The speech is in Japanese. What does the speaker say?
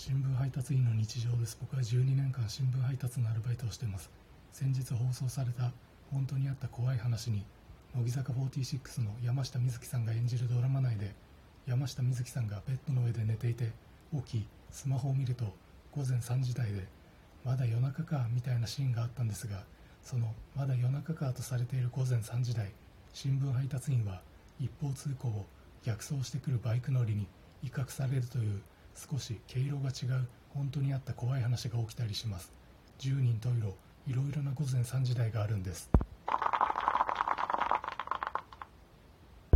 新聞配達員の日常です。僕は12年間新聞配達のアルバイトをしています。先日放送された本当にあった怖い話に乃木坂46の山下美月さんが演じるドラマ内で山下美月さんがベッドの上で寝ていて起きスマホを見ると午前3時台でまだ夜中かみたいなシーンがあったんですがそのまだ夜中かとされている午前3時台新聞配達員は一方通行を逆走してくるバイク乗りに威嚇されるという少し毛色が違う本当にあった怖い話が起きたりします。10人十色いろいろな午前3時台があるんです。